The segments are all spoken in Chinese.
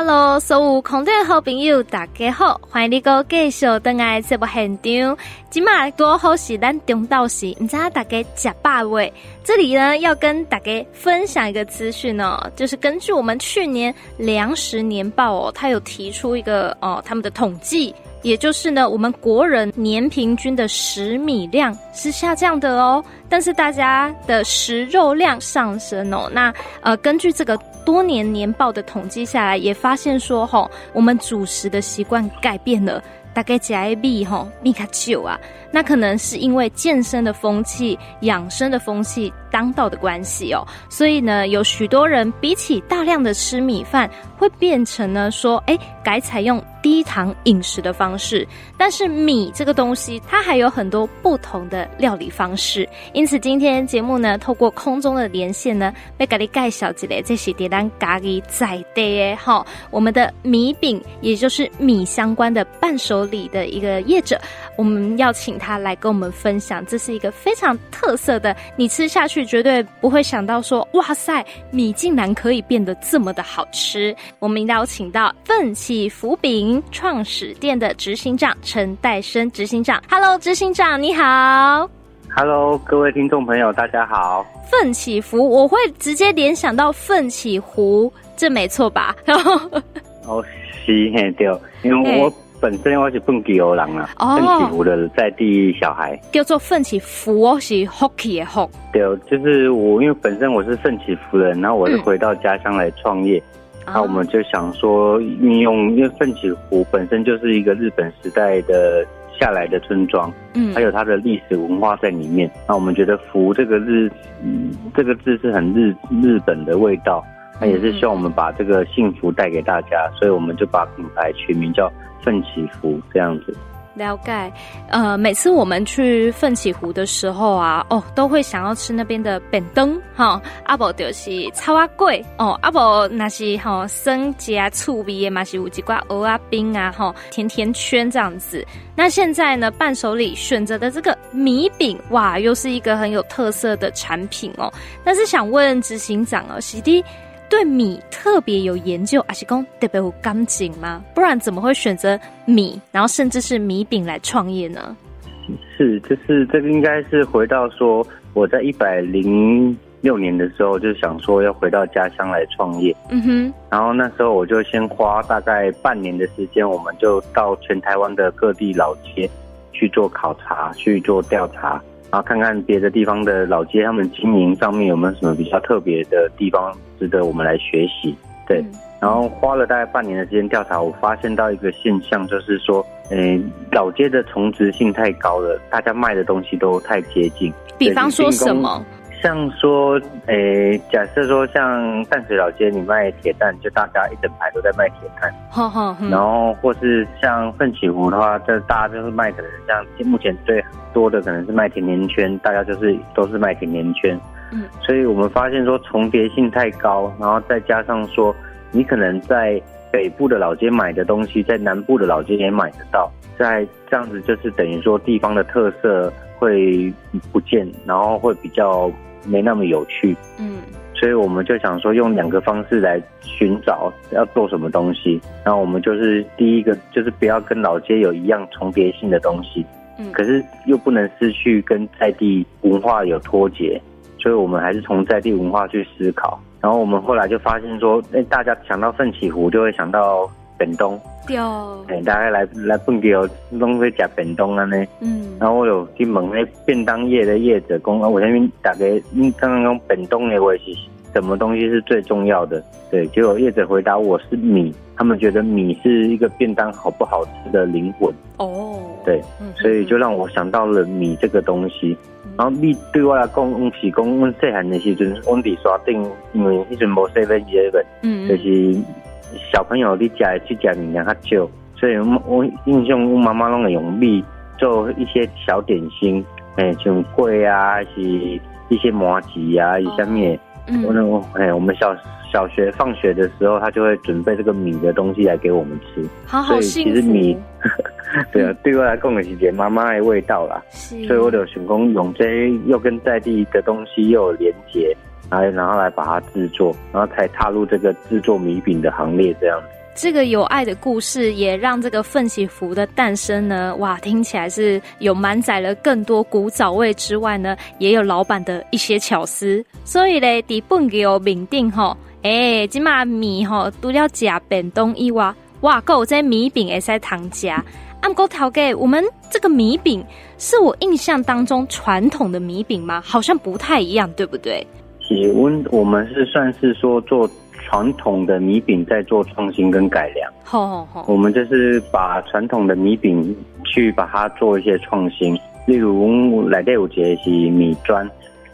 Hello，所有空中好朋友，大家好，欢迎你个继续登来这部现场。今麦多好是咱中道时，唔知大家食饱未？这里呢要跟大家分享一个资讯哦，就是根据我们去年粮食年报哦，它有提出一个哦他们的统计。也就是呢，我们国人年平均的食米量是下降的哦，但是大家的食肉量上升哦。那呃，根据这个多年年报的统计下来，也发现说吼、哦，我们主食的习惯改变了。大概加一币吼，米卡丘啊，那可能是因为健身的风气、养生的风气当道的关系哦，所以呢，有许多人比起大量的吃米饭，会变成呢说，哎，改采用低糖饮食的方式。但是米这个东西，它还有很多不同的料理方式，因此今天节目呢，透过空中的连线呢，被咖喱盖小姐嘞，这是点单咖喱在的哈，我们的米饼，也就是米相关的伴手礼的一个业者，我们要请他来跟我们分享，这是一个非常特色的，你吃下去绝对不会想到说，哇塞，米竟然可以变得这么的好吃。我们邀请到奋起福饼创始店的执行长陈代生执行长，Hello，执行长你好，Hello，各位听众朋友大家好。奋起福，我会直接联想到奋起湖，这没错吧？哦，是嘿对，因为我。本身我是奋起湖人啊，奋起湖的在地小孩，叫做奋起福哦，是 hockey 的福。对，就是我，因为本身我是奋起福人，然后我是回到家乡来创业，那、嗯、我们就想说运用，因为奋起湖本身就是一个日本时代的下来的村庄，嗯，还有它的历史文化在里面。那我们觉得福这个日，嗯，这个字是很日日本的味道，那也是希望我们把这个幸福带给大家，所以我们就把品牌取名叫。奋起福这样子，了解。呃，每次我们去奋起湖的时候啊，哦，都会想要吃那边的扁灯哈。阿伯就是草仔粿哦，阿伯那是哈生加醋味的嘛，是有几块鹅啊冰啊，哈甜甜圈这样子。那现在呢，伴手礼选择的这个米饼，哇，又是一个很有特色的产品哦。但是想问执行长哦，喜弟。对米特别有研究，阿是公特别有感情吗？不然怎么会选择米，然后甚至是米饼来创业呢？是，就是这个应该是回到说，我在一百零六年的时候就想说要回到家乡来创业。嗯哼。然后那时候我就先花大概半年的时间，我们就到全台湾的各地老街去做考察，去做调查。然后看看别的地方的老街，他们经营上面有没有什么比较特别的地方值得我们来学习。对，然后花了大概半年的时间调查，我发现到一个现象，就是说，嗯，老街的重值性太高了，大家卖的东西都太接近。比方说什么？像说，诶、欸，假设说像淡水老街，你卖铁蛋，就大家一整排都在卖铁蛋。然后或是像奋起湖的话，这大家就是卖可能像目前最多的可能是卖甜甜圈，大家就是都是卖甜甜圈。嗯。所以我们发现说重叠性太高，然后再加上说你可能在北部的老街买的东西，在南部的老街也买得到，在这样子就是等于说地方的特色会不见，然后会比较。没那么有趣，嗯，所以我们就想说用两个方式来寻找要做什么东西。然后我们就是第一个就是不要跟老街有一样重叠性的东西，嗯，可是又不能失去跟在地文化有脱节，所以我们还是从在地文化去思考。然后我们后来就发现说，哎，大家想到奋起湖就会想到。便当，对，哎，大家来来蹦迪哦，拢会食便当啊呢。嗯，然后我有去问那便当业的业者，讲啊，我那边大概你刚刚讲便当的话是什么东西是最重要的？对，结果业者回答我是米，他们觉得米是一个便当好不好吃的灵魂。哦，对，所以就让我想到了米这个东西。然后米对我来讲，是讲我细汉的时阵，我伫山顶，因为迄阵无 seven eleven，嗯，就是。小朋友你家去家里面较少，所以我我印象我妈妈拢会用米做一些小点心，哎，像粿啊，是一些麻糬啊，一下面，我那我哎，我们小小学放学的时候，他就会准备这个米的东西来给我们吃。好好幸福。所以其实米，对啊，对我来讲是点妈妈的味道啦。是。所以我就想讲用这又跟在地的东西又有连结。来，然后来把它制作，然后才踏入这个制作米饼的行列，这样子。这个有爱的故事也让这个奋起湖的诞生呢，哇，听起来是有满载了更多古早味之外呢，也有老板的一些巧思。所以咧，底本给我明定吼，哎、今嘛米吼都要加便当以外，哇，够这米饼也在糖加。按哥调给我们这个米饼，是我印象当中传统的米饼吗？好像不太一样，对不对？体温，我们是算是说做传统的米饼，在做创新跟改良。好好好，我们就是把传统的米饼去把它做一些创新，例如来有节是米砖，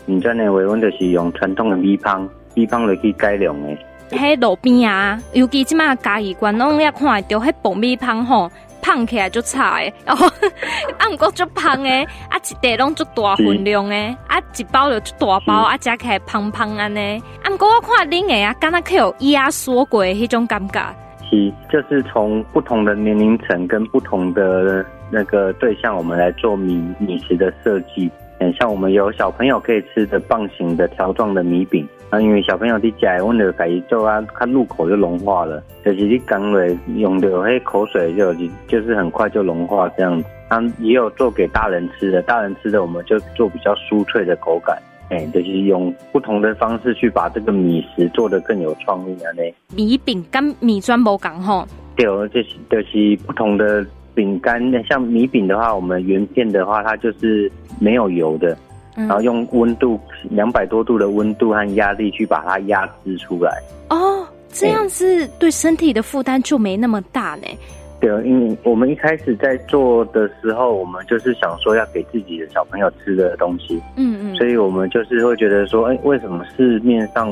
米砖的维温就是用传统的米香，米香来去改良的。喺路边啊，尤其即马嘉义关，拢也看到迄爆米香吼。胖起来就差诶，然后 啊，毋过就胖诶，啊，一袋拢就大分量诶，啊，一包就大包，啊，加起来胖胖安尼。啊，毋过我看恁诶啊，敢若可有压缩过迄种感觉。是，就是从不同的年龄层跟不同的那个对象，我们来做米米食的设计。嗯，像我们有小朋友可以吃的棒形的条状的米饼。啊，因为小朋友的家，我们就可以做啊，它入口就融化了。就是你刚来用的那口水就就是很快就融化这样子。啊，也有做给大人吃的，大人吃的我们就做比较酥脆的口感。哎、欸，就是用不同的方式去把这个米食做得更有创意啊。那米饼跟米砖不同吼？对，就是就是不同的饼干，像米饼的话，我们原片的话，它就是没有油的。然后用温度两百多度的温度和压力去把它压制出来。哦，这样子对身体的负担就没那么大呢。对，因为我们一开始在做的时候，我们就是想说要给自己的小朋友吃的东西，嗯嗯，所以我们就是会觉得说，哎，为什么市面上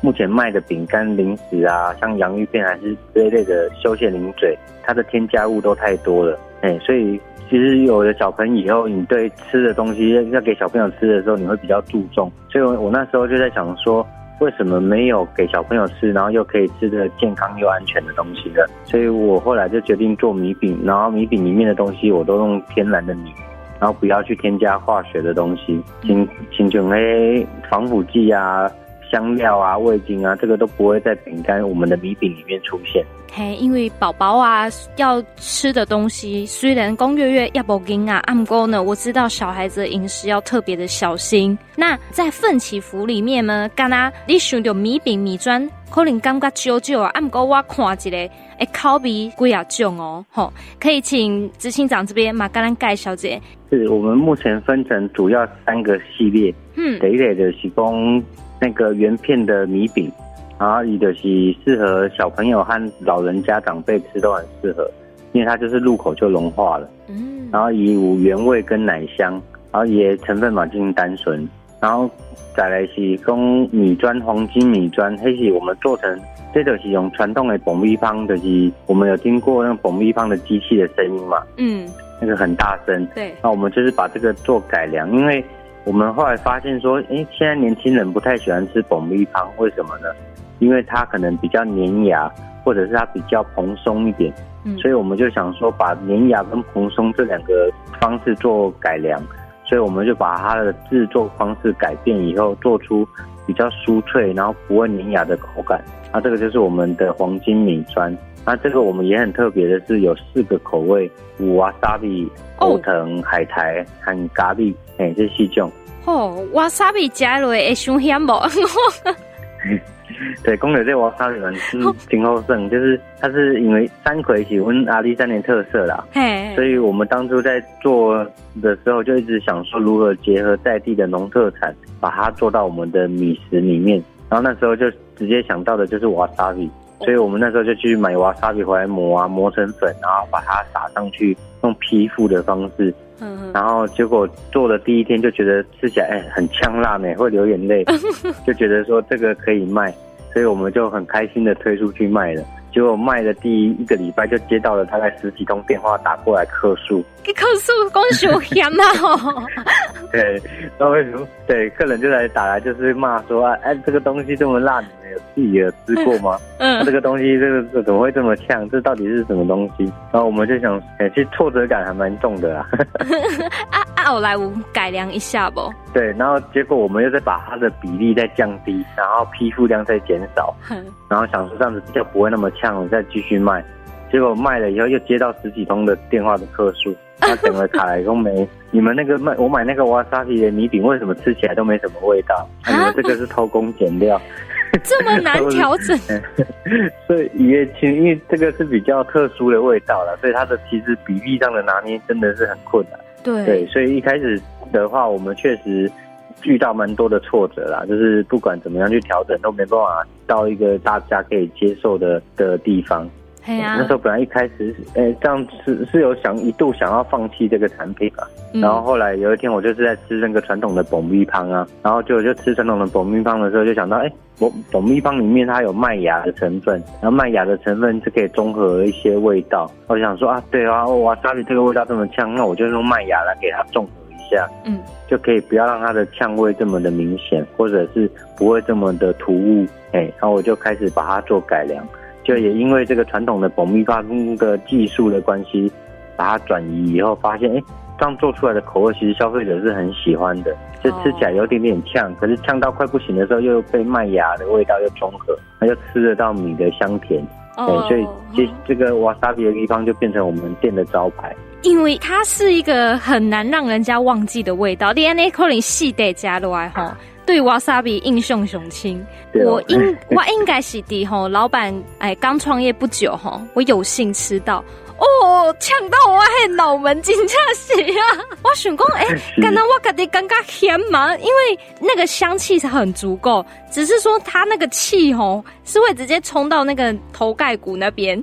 目前卖的饼干、零食啊，像洋芋片还是这一类的休闲零嘴，它的添加物都太多了，哎，所以。其实有了小朋友以后，你对吃的东西要给小朋友吃的时候，你会比较注重。所以，我那时候就在想说，为什么没有给小朋友吃，然后又可以吃的健康又安全的东西呢？所以我后来就决定做米饼，然后米饼里面的东西我都用天然的米，然后不要去添加化学的东西，清清纯诶防腐剂啊。香料啊、味精啊，这个都不会在饼干、我们的米饼里面出现。嘿，因为宝宝啊要吃的东西，虽然公月月要不紧啊，暗沟呢，我知道小孩子的饮食要特别的小心。那在奋起湖里面呢，刚刚你选的米饼、米砖，可能感觉少少啊，暗沟我看一个，哎，口味贵啊种哦，吼，可以请执行长这边马甘兰盖小姐。是我们目前分成主要三个系列，嗯，第一类的是供。那个圆片的米饼，然后伊的是适合小朋友和老人家长辈吃都很适合，因为它就是入口就融化了。嗯，然后以无原味跟奶香，然后也成分嘛进行单纯，然后再来是供米砖黄金米砖，黑是我们做成，这就是用传统的爆米方，就是我们有听过那个爆米方的机器的声音嘛？嗯，那个很大声。对，那我们就是把这个做改良，因为。我们后来发现说，哎，现在年轻人不太喜欢吃蜂蜜汤，为什么呢？因为它可能比较粘牙，或者是它比较蓬松一点。嗯，所以我们就想说，把粘牙跟蓬松这两个方式做改良，所以我们就把它的制作方式改变以后，做出比较酥脆，然后不会粘牙的口感。那这个就是我们的黄金米砖。那这个我们也很特别的是，有四个口味：五瓦萨比、欧藤、海苔和咖喱。哎，这四种。哦，瓦萨比加落会伤咸不？对，公牛这瓦萨比蛮是挺好胜，就是它是因为山葵喜欢阿里山的特色啦。嘿，所以我们当初在做的时候，就一直想说如何结合在地的农特产，把它做到我们的米食里面。然后那时候就直接想到的就是瓦萨比。所以我们那时候就去买瓦萨比回来磨啊，磨成粉，然后把它撒上去，用批复的方式。嗯。然后结果做的第一天就觉得吃起来哎很呛辣呢，会流眼泪，就觉得说这个可以卖，所以我们就很开心的推出去卖了。结果卖的第一个礼拜就接到了大概十几通电话打过来客诉，客诉讲受嫌啊！对，那为什么？对，客人就来打来，就是骂说啊，哎，这个东西这么辣，你们有自己有吃过吗？嗯，啊、这个东西这个这怎么会这么呛？这到底是什么东西？然后我们就想，哎，其实挫折感还蛮重的啊。啊 啊！啊，后来我改良一下不？对，然后结果我们又再把它的比例再降低，然后批复量再减少，然后想说这样子比较不会那么呛，了再继续卖。结果卖了以后又接到十几通的电话的客诉，他整个卡来都没。你们那个卖我买那个瓦萨皮的米饼，为什么吃起来都没什么味道？你们这个是偷工减料。这么难调整，所以也其实因为这个是比较特殊的味道了，所以它的其实比例上的拿捏真的是很困难。对，所以一开始的话，我们确实遇到蛮多的挫折啦，就是不管怎么样去调整，都没办法到一个大家可以接受的的地方。哎呀，那时候本来一开始，哎、欸，这样是是有想一度想要放弃这个产品啊。嗯、然后后来有一天，我就是在吃那个传统的蜂蜜汤啊，然后就就吃传统的蜂蜜汤的时候，就想到，哎、欸，爆爆米香里面它有麦芽的成分，然后麦芽的成分是可以中和一些味道。我想说啊，对啊，哇，沙比这个味道这么呛，那我就用麦芽来给它中和一下，嗯，就可以不要让它的呛味这么的明显，或者是不会这么的突兀。哎、欸，然后我就开始把它做改良。就也因为这个传统的爆米花的技术的关系，把它转移以后，发现哎，这样做出来的口味其实消费者是很喜欢的，就吃起来有点点呛，可是呛到快不行的时候，又被麦芽的味道又中和，那就吃得到米的香甜。对，所以这这个瓦萨比的地方就变成我们店的招牌。因为它是一个很难让人家忘记的味道，，DNA 可能细得加落来哈。对瓦萨比印象雄亲，我应 我应该是的吼，老板哎刚创业不久吼，我有幸吃到哦，呛到我还脑门真正是啊！我想讲哎，刚刚我感觉刚刚甜嘛，因为那个香气是很足够，只是说它那个气吼是会直接冲到那个头盖骨那边。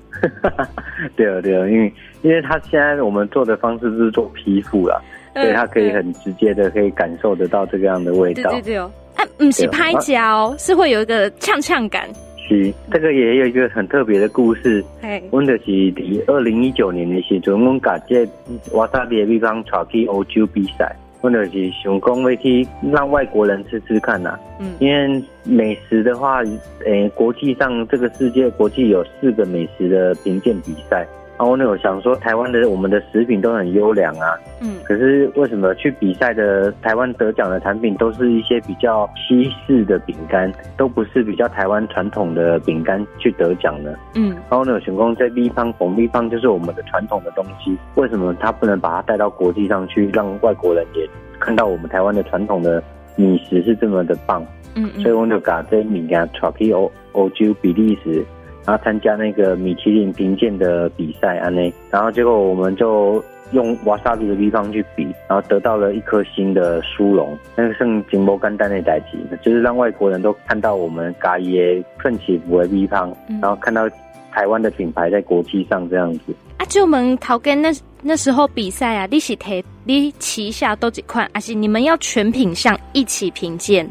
对啊对啊，因为因为它现在我们做的方式是做批复啦。所以它可以很直接的可以感受得到这个样的味道。对对对哦，它不是拍胶，是会有一个呛呛感。是，这个也有一个很特别的故事。哎，我就是在二零一九年的时候，我们把这瓦萨比的地方带去欧洲比赛，我就是想讲要去让外国人吃吃看呐。嗯，因为美食的话，诶，国际上这个世界国际有四个美食的评鉴比赛。然后呢，我想说，台湾的我们的食品都很优良啊，嗯，可是为什么去比赛的台湾得奖的产品都是一些比较西式的饼干，都不是比较台湾传统的饼干去得奖呢？嗯，然后呢，成功在地方，红地方就是我们的传统的东西，为什么他不能把它带到国际上去，让外国人也看到我们台湾的传统的米食是这么的棒？嗯，嗯，所以我就把这饼干带去欧欧洲比利时。然后参加那个米其林评鉴的比赛，啊内，然后结果我们就用瓦萨比的地方去比，然后得到了一颗星的殊荣，那个圣金波干丹的代级，就是让外国人都看到我们咖椰奋起不的地方，然后看到台湾的品牌在国际上这样子。啊，就我们陶根那那时候比赛啊，你是提你旗下都几款，还是你们要全品项一起评鉴？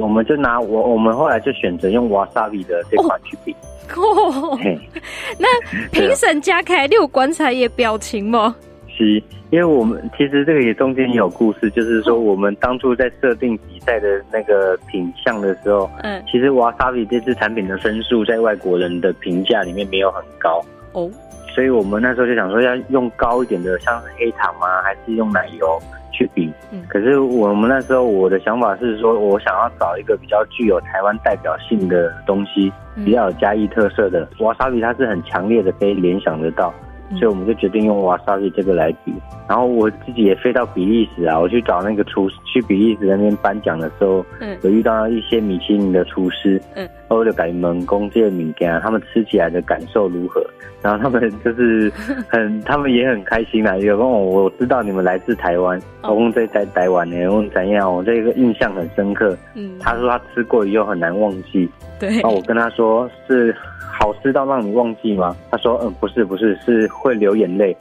我们就拿我我们后来就选择用瓦萨比的这款去比。哦，那评审加开六观察也表情吗？是，因为我们其实这个也中间也有故事，就是说我们当初在设定比赛的那个品相的时候，嗯，其实瓦萨比这支产品的分数在外国人的评价里面没有很高哦，所以我们那时候就想说要用高一点的，像是黑糖吗？还是用奶油？去比，可是我们那时候我的想法是说，我想要找一个比较具有台湾代表性的东西，比较有嘉义特色的。瓦萨比它是很强烈的，可以联想得到。所以我们就决定用瓦萨比这个来比，然后我自己也飞到比利时啊，我去找那个厨师，去比利时那边颁奖的时候，嗯，有遇到一些米其林的厨师，嗯，我就改门工这个物件，他们吃起来的感受如何？然后他们就是很，他们也很开心啊，有问我，我知道你们来自台湾，我问在在台湾呢，问怎样？我这个印象很深刻，嗯，他说他吃过以后很难忘记，对，然后我跟他说是。好吃到让你忘记吗？他说：“嗯，不是，不是，是会流眼泪。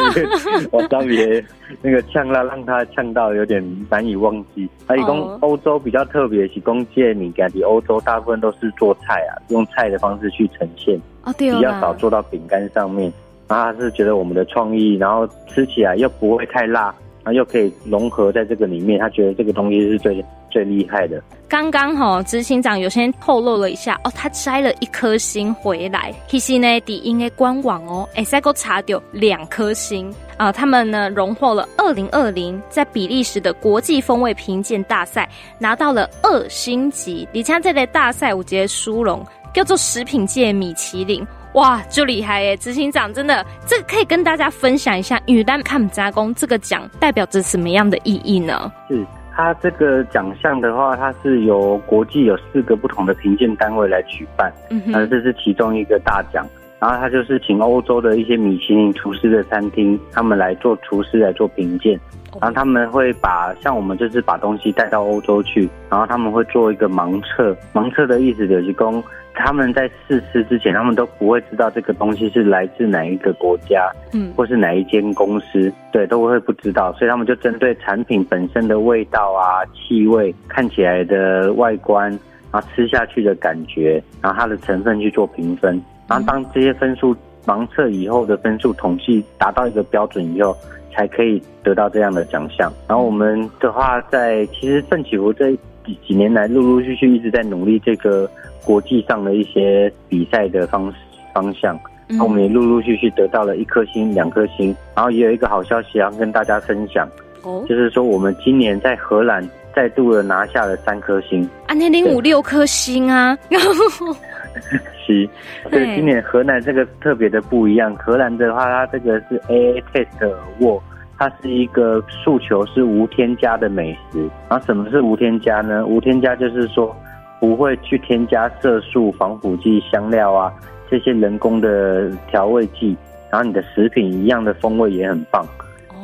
我特别那个呛辣，让他呛到有点难以忘记。他一共欧洲比较特别，是公介你感觉欧洲大部分都是做菜啊，用菜的方式去呈现，哦、对比较少做到饼干上面。然后他是觉得我们的创意，然后吃起来又不会太辣。”然后又可以融合在这个里面，他觉得这个东西是最最厉害的。刚刚哈执行长有先透露了一下哦，他摘了一颗星回来。其实呢，底应该官网哦，哎，再给我查掉两颗星。啊，他们呢荣获了二零二零在比利时的国际风味评鉴大赛，拿到了二星级。你像这类大赛，我觉得殊荣叫做食品界米其林，哇，就厉害耶！执行长真的，这个可以跟大家分享一下，羽单看加工这个奖代表着什么样的意义呢？是。它这个奖项的话，它是由国际有四个不同的评鉴单位来举办，嗯，那这是其中一个大奖。然后他就是请欧洲的一些米其林厨师的餐厅，他们来做厨师来做评鉴。然后他们会把像我们就是把东西带到欧洲去，然后他们会做一个盲测。盲测的意思就是说。他们在试吃之前，他们都不会知道这个东西是来自哪一个国家，嗯，或是哪一间公司，对，都会不知道，所以他们就针对产品本身的味道啊、气味、看起来的外观，然后吃下去的感觉，然后它的成分去做评分，然后当这些分数盲测以后的分数统计达到一个标准以后，才可以得到这样的奖项。然后我们的话在，在其实奋起湖这几几年来，陆陆续续一直在努力这个。国际上的一些比赛的方方向，我们也陆陆续续得到了一颗星、两颗星，然后也有一个好消息要跟大家分享，哦，就是说我们今年在荷兰再度的拿下了三颗星，啊，那零五六颗星啊，是，所以今年河南这个特别的不一样，荷兰的话，它这个是 AA Taste Award，它是一个诉求是无添加的美食，然后什么是无添加呢？无添加就是说。不会去添加色素、防腐剂、香料啊，这些人工的调味剂，然后你的食品一样的风味也很棒，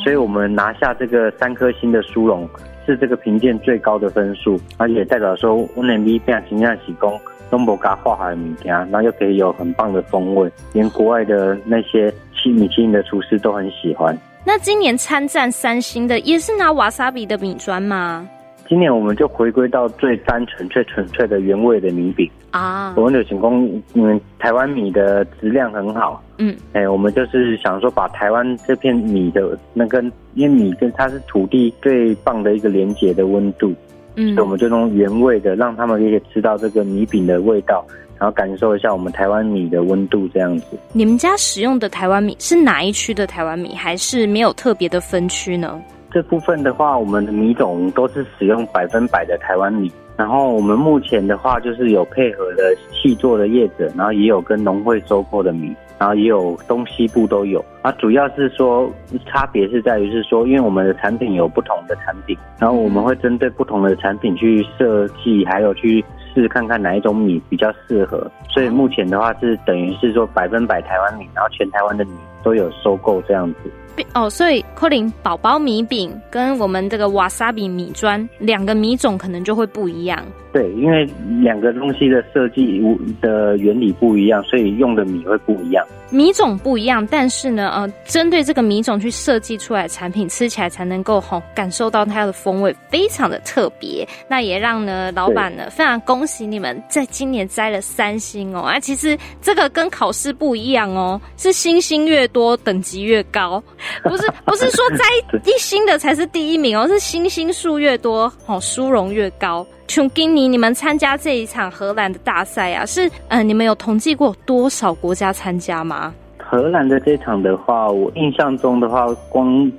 所以我们拿下这个三颗星的殊荣，是这个评鉴最高的分数，而且代表说我们米饼形象提供东博嘎化海米家，然后又可以有很棒的风味，连国外的那些七米其林的厨师都很喜欢。那今年参战三星的也是拿瓦萨比的米砖吗？今年我们就回归到最单纯、最纯粹的原味的米饼啊！我们有请工，因为台湾米的质量很好，嗯，哎，我们就是想说把台湾这片米的那个，因为米跟它是土地最棒的一个连接的温度，嗯，所以我们就用原味的，让他们也可以吃到这个米饼的味道，然后感受一下我们台湾米的温度这样子。你们家使用的台湾米是哪一区的台湾米，还是没有特别的分区呢？这部分的话，我们的米种都是使用百分百的台湾米。然后我们目前的话，就是有配合的细作的业者，然后也有跟农会收购的米，然后也有东西部都有。啊，主要是说差别是在于是说，因为我们的产品有不同的产品，然后我们会针对不同的产品去设计，还有去试看看哪一种米比较适合。所以目前的话是等于是说百分百台湾米，然后全台湾的米都有收购这样子。哦，所以柯林宝宝米饼跟我们这个瓦萨比米砖两个米种可能就会不一样。对，因为两个东西的设计的原理不一样，所以用的米会不一样。米种不一样，但是呢，呃，针对这个米种去设计出来的产品，吃起来才能够吼、哦、感受到它的风味，非常的特别。那也让呢老板呢非常恭喜你们在今年摘了三星哦。啊，其实这个跟考试不一样哦，是星星越多等级越高，不是不是说摘一星的才是第一名哦，是星星数越多哦，殊荣越高。琼金尼你们参加这一场荷兰的大赛啊，是呃，你们有统计过多少国家参加吗？荷兰的这场的话，我印象中的话，光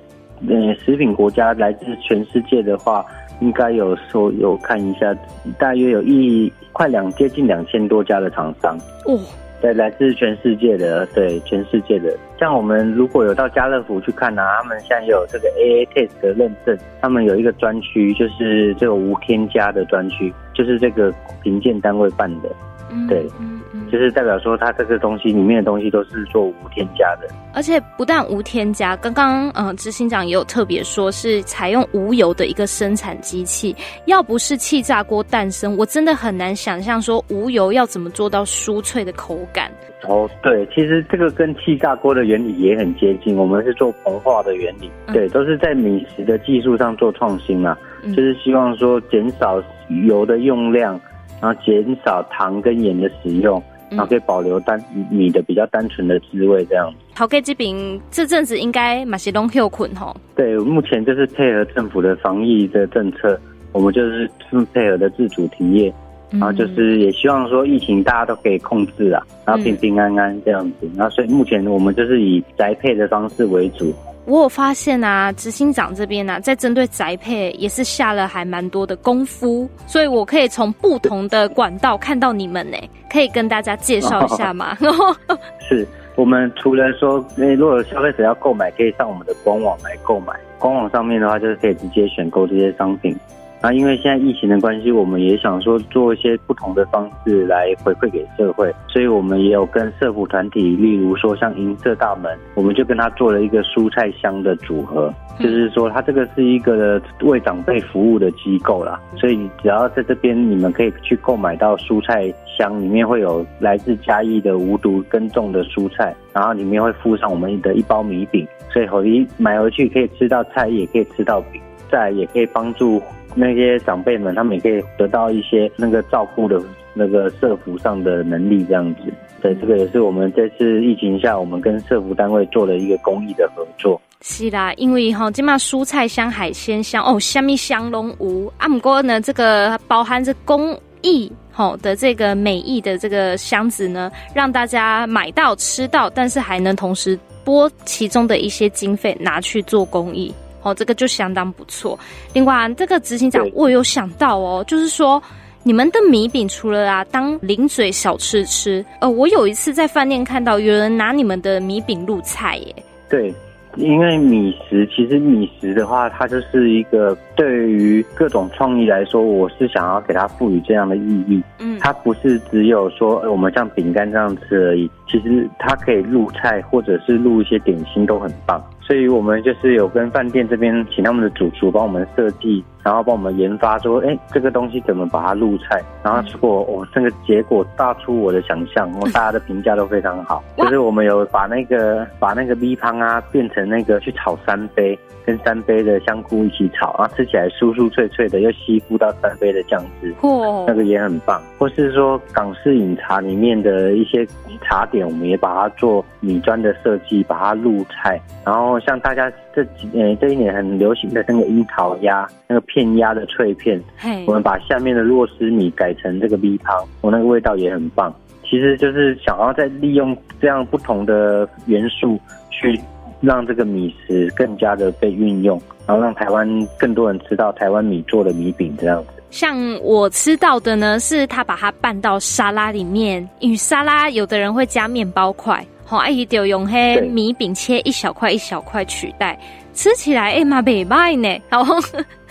呃食品国家来自全世界的话，应该有说有看一下，大约有一快两接近两千多家的厂商哦。对，来自全世界的，对，全世界的。像我们如果有到家乐福去看呢、啊，他们现在有这个 AA Taste 的认证，他们有一个专区，就是这个无添加的专区，就是这个评鉴单位办的，对。嗯就是代表说，它这个东西里面的东西都是做无添加的，而且不但无添加，刚刚呃执行长也有特别说，是采用无油的一个生产机器。要不是气炸锅诞生，我真的很难想象说无油要怎么做到酥脆的口感。哦，对，其实这个跟气炸锅的原理也很接近，我们是做膨化的原理，嗯、对，都是在米食的技术上做创新嘛，嗯、就是希望说减少油的用量，然后减少糖跟盐的使用。然后可以保留单米的比较单纯的滋味，这样。陶给这饼这阵子应该马西东 Q 捆吼。对，目前就是配合政府的防疫的政策，我们就是配合的自主停业，然后就是也希望说疫情大家都可以控制啊，然后平平安安这样子。然后所以目前我们就是以宅配的方式为主，我有发现啊，执行长这边呢、啊，在针对宅配也是下了还蛮多的功夫，所以我可以从不同的管道看到你们呢，可以跟大家介绍一下吗？是我们除了说，那如果消费者要购买，可以上我们的官网来购买，官网上面的话就是可以直接选购这些商品。那因为现在疫情的关系，我们也想说做一些不同的方式来回馈给社会，所以我们也有跟社福团体，例如说像银色大门，我们就跟他做了一个蔬菜箱的组合，就是说它这个是一个为长辈服务的机构啦，所以只要在这边你们可以去购买到蔬菜箱，里面会有来自嘉义的无毒耕种的蔬菜，然后里面会附上我们的一包米饼，所以买回去可以吃到菜，也可以吃到饼，再也可以帮助。那些长辈们，他们也可以得到一些那个照顾的那个社福上的能力，这样子。对，这个也是我们这次疫情下，我们跟社福单位做了一个公益的合作。是啦，因为哈，今嘛蔬菜香、海鲜香哦，虾米香龙无啊，不过呢，这个包含着公益吼的这个美意的这个箱子呢，让大家买到吃到，但是还能同时拨其中的一些经费拿去做公益。哦，这个就相当不错。另外，这个执行长，我有想到哦，就是说，你们的米饼除了啊当零嘴小吃吃，呃，我有一次在饭店看到有人拿你们的米饼入菜耶。对，因为米食其实米食的话，它就是一个对于各种创意来说，我是想要给它赋予这样的意义。嗯，它不是只有说我们像饼干这样吃而已，其实它可以入菜，或者是入一些点心都很棒。对于我们就是有跟饭店这边请他们的主厨帮我们设计，然后帮我们研发说，哎，这个东西怎么把它入菜？然后结果我这个结果大出我的想象，我大家的评价都非常好。就是我们有把那个把那个米汤啊变成那个去炒三杯，跟三杯的香菇一起炒，然后吃起来酥酥脆脆的，又吸附到三杯的酱汁，哦那个也很棒。或是说港式饮茶里面的一些茶点，我们也把它做米砖的设计，把它入菜，然后。像大家这几年这一年很流行的那个樱桃鸭，那个片鸭的脆片，我们把下面的螺丝米改成这个米汤，我那个味道也很棒。其实就是想要再利用这样不同的元素，去让这个米食更加的被运用，然后让台湾更多人吃到台湾米做的米饼这样子。像我吃到的呢，是他把它拌到沙拉里面，与沙拉有的人会加面包块。好，阿姨就用黑米饼切一小块一小块取代，吃起来哎嘛袂歹呢。然后，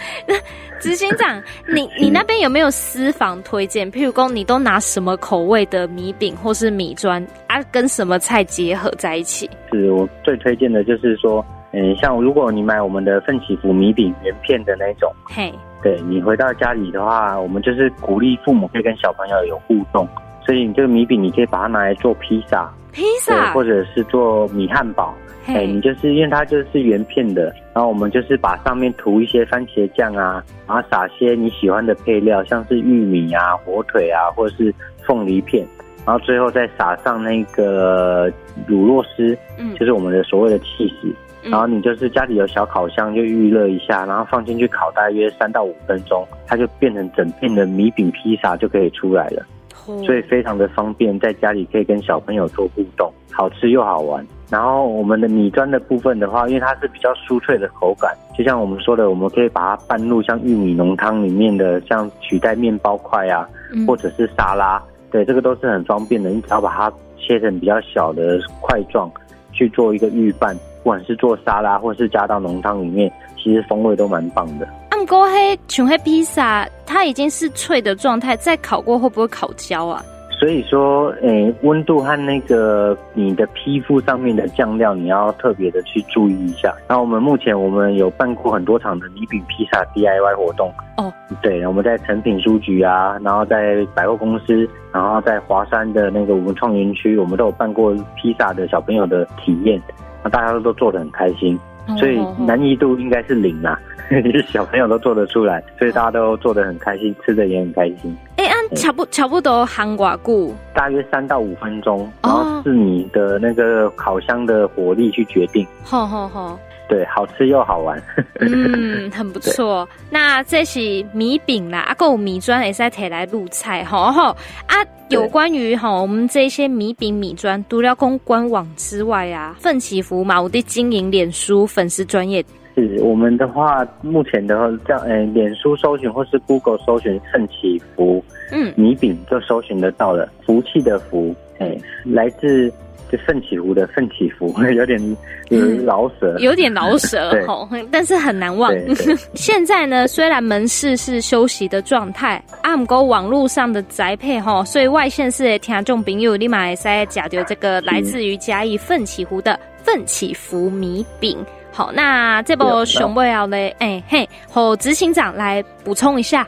执行长，你你那边有没有私房推荐？譬如说，你都拿什么口味的米饼或是米砖啊，跟什么菜结合在一起？是我最推荐的就是说，嗯，像如果你买我们的奋起福米饼原片的那种，嘿，对你回到家里的话，我们就是鼓励父母可以跟小朋友有互动，所以你这个米饼你可以把它拿来做披萨。披萨，或者是做米汉堡，哎、欸，你就是因为它就是圆片的，然后我们就是把上面涂一些番茄酱啊，然后撒些你喜欢的配料，像是玉米啊、火腿啊，或者是凤梨片，然后最后再撒上那个乳酪丝，嗯，就是我们的所谓的起司，然后你就是家里有小烤箱就预热一下，然后放进去烤大约三到五分钟，它就变成整片的米饼披萨就可以出来了。所以非常的方便，在家里可以跟小朋友做互动，好吃又好玩。然后我们的米砖的部分的话，因为它是比较酥脆的口感，就像我们说的，我们可以把它拌入像玉米浓汤里面的，像取代面包块啊，或者是沙拉，对，这个都是很方便的。你只要把它切成比较小的块状，去做一个预拌，不管是做沙拉或是加到浓汤里面，其实风味都蛮棒的。过黑全黑披萨，它已经是脆的状态，再烤过会不会烤焦啊？所以说，诶、欸，温度和那个你的皮肤上面的酱料，你要特别的去注意一下。那我们目前我们有办过很多场的米饼披萨 DIY 活动哦，对，我们在诚品书局啊，然后在百货公司，然后在华山的那个文创园区，我们都有办过披萨的小朋友的体验，那大家都做的很开心，所以难易度应该是零啦。小朋友都做得出来，所以大家都做得很开心，吃的也很开心。哎、欸，按差不差不多韩寡固，大约三到五分钟，然后是你的那个烤箱的火力去决定。吼吼吼，对，好吃又好玩。嗯，很不错。那这是米饼啦，啊，够米砖也是在提来入菜，吼吼啊。有关于哈我们这些米饼米砖，除了公官网之外啊，奋起福嘛，我的经营脸书粉丝专页。是我们的话，目前的话，这样，诶，脸书搜寻或是 Google 搜寻奋起福，嗯，米饼就搜寻得到了，福气的福，哎，来自。就奋起湖的奋起福，有点有老舍，有点老舍 吼，但是很难忘。现在呢，虽然门市是休息的状态，阿姆哥网络上的宅配吼，所以外县市的听众朋友立马也在讲到这个来自于嘉义奋起湖的奋起福米饼。好，那这波熊不要嘞，哎、欸、嘿，好，执行长来补充一下。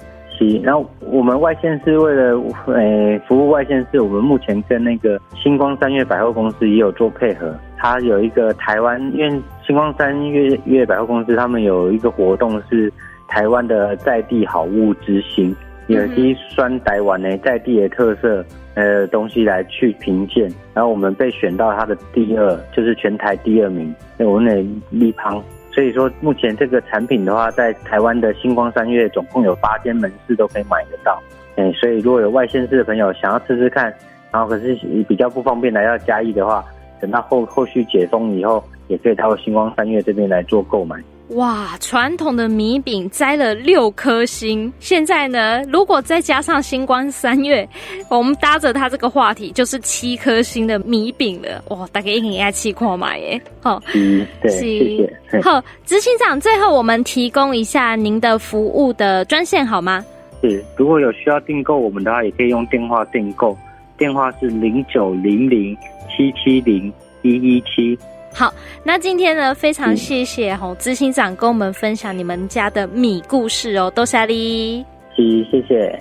然后我们外线是为了诶、欸、服务外线，是，我们目前跟那个星光三月百货公司也有做配合。它有一个台湾，因为星光三月月百货公司他们有一个活动是台湾的在地好物之星，有机酸台湾呢在地的特色呃东西来去评鉴，然后我们被选到它的第二，就是全台第二名，那我们的立邦。所以说，目前这个产品的话，在台湾的星光三月总共有八间门市都可以买得到。哎，所以如果有外县市的朋友想要试试看，然后可是比较不方便来到嘉义的话，等到后后续解封以后，也可以到星光三月这边来做购买。哇，传统的米饼摘了六颗星，现在呢，如果再加上星光三月，我们搭着它这个话题，就是七颗星的米饼了。哇，大概一定要去看买耶！好，嗯，对，谢谢。好，执行长，最后我们提供一下您的服务的专线好吗？是，如果有需要订购我们的话，也可以用电话订购，电话是零九零零七七零一一七。好，那今天呢，非常谢谢吼执行长跟我们分享你们家的米故事哦，多谢你，是谢谢。